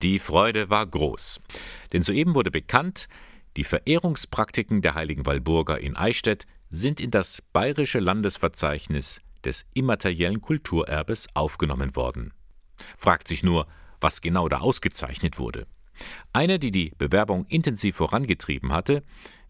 Die Freude war groß, denn soeben wurde bekannt, die Verehrungspraktiken der heiligen Walburga in Eichstätt sind in das bayerische Landesverzeichnis des immateriellen Kulturerbes aufgenommen worden. Fragt sich nur, was genau da ausgezeichnet wurde. Eine, die die Bewerbung intensiv vorangetrieben hatte,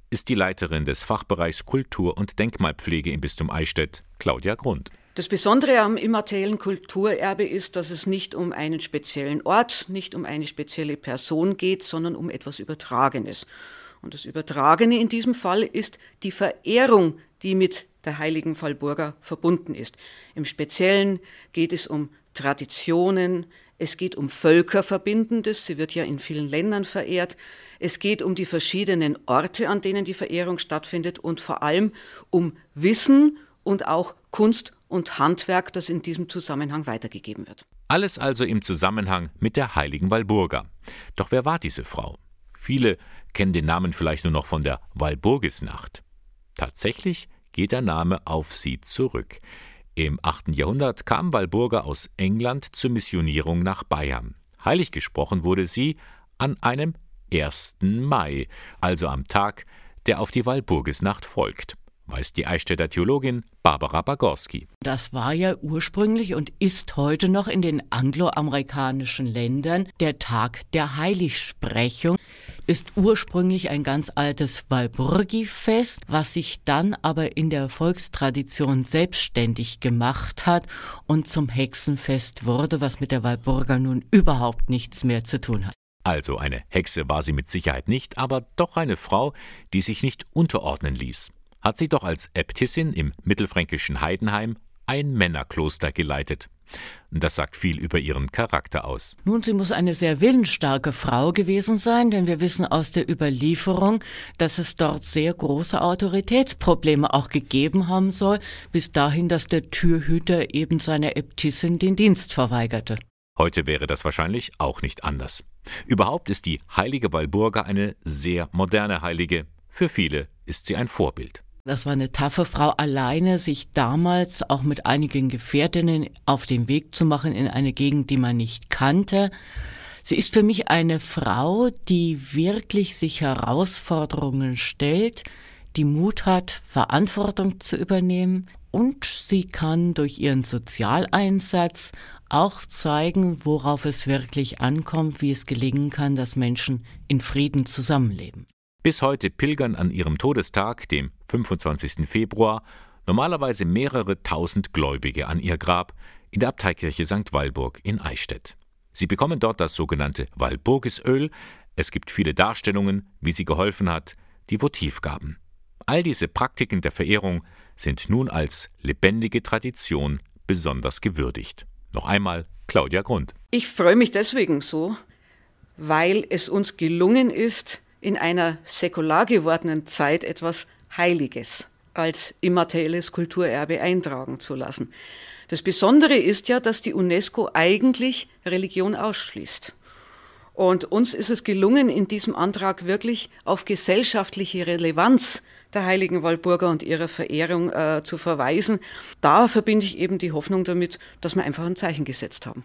ist die Leiterin des Fachbereichs Kultur- und Denkmalpflege im Bistum Eichstätt, Claudia Grund. Das Besondere am immateriellen Kulturerbe ist, dass es nicht um einen speziellen Ort, nicht um eine spezielle Person geht, sondern um etwas Übertragenes. Und das Übertragene in diesem Fall ist die Verehrung, die mit der heiligen Fallburger verbunden ist. Im Speziellen geht es um Traditionen, es geht um Völkerverbindendes, sie wird ja in vielen Ländern verehrt. Es geht um die verschiedenen Orte, an denen die Verehrung stattfindet und vor allem um Wissen und auch Kunst und Handwerk, das in diesem Zusammenhang weitergegeben wird. Alles also im Zusammenhang mit der heiligen Walburga. Doch wer war diese Frau? Viele kennen den Namen vielleicht nur noch von der Walburgisnacht. Tatsächlich geht der Name auf sie zurück. Im 8. Jahrhundert kam Walburga aus England zur Missionierung nach Bayern. Heilig gesprochen wurde sie an einem 1. Mai, also am Tag, der auf die Walburgisnacht folgt weiß die Eichstätter Theologin Barbara Bagorski. Das war ja ursprünglich und ist heute noch in den angloamerikanischen Ländern der Tag der Heiligsprechung. Ist ursprünglich ein ganz altes Walburgi-Fest, was sich dann aber in der Volkstradition selbstständig gemacht hat und zum Hexenfest wurde, was mit der Walburga nun überhaupt nichts mehr zu tun hat. Also eine Hexe war sie mit Sicherheit nicht, aber doch eine Frau, die sich nicht unterordnen ließ hat sie doch als Äbtissin im mittelfränkischen Heidenheim ein Männerkloster geleitet. Das sagt viel über ihren Charakter aus. Nun, sie muss eine sehr willensstarke Frau gewesen sein, denn wir wissen aus der Überlieferung, dass es dort sehr große Autoritätsprobleme auch gegeben haben soll, bis dahin, dass der Türhüter eben seiner Äbtissin den Dienst verweigerte. Heute wäre das wahrscheinlich auch nicht anders. Überhaupt ist die heilige Walburga eine sehr moderne Heilige. Für viele ist sie ein Vorbild. Das war eine taffe Frau alleine, sich damals auch mit einigen Gefährtinnen auf den Weg zu machen in eine Gegend, die man nicht kannte. Sie ist für mich eine Frau, die wirklich sich Herausforderungen stellt, die Mut hat, Verantwortung zu übernehmen und sie kann durch ihren Sozialeinsatz auch zeigen, worauf es wirklich ankommt, wie es gelingen kann, dass Menschen in Frieden zusammenleben. Bis heute pilgern an ihrem Todestag, dem 25. Februar, normalerweise mehrere tausend Gläubige an ihr Grab in der Abteikirche St. Walburg in Eichstätt. Sie bekommen dort das sogenannte Walburgisöl. Es gibt viele Darstellungen, wie sie geholfen hat, die Votivgaben. All diese Praktiken der Verehrung sind nun als lebendige Tradition besonders gewürdigt. Noch einmal Claudia Grund. Ich freue mich deswegen so, weil es uns gelungen ist, in einer säkular gewordenen Zeit etwas Heiliges als immaterielles Kulturerbe eintragen zu lassen. Das Besondere ist ja, dass die UNESCO eigentlich Religion ausschließt. Und uns ist es gelungen, in diesem Antrag wirklich auf gesellschaftliche Relevanz der heiligen Walburger und ihrer Verehrung äh, zu verweisen. Da verbinde ich eben die Hoffnung damit, dass wir einfach ein Zeichen gesetzt haben.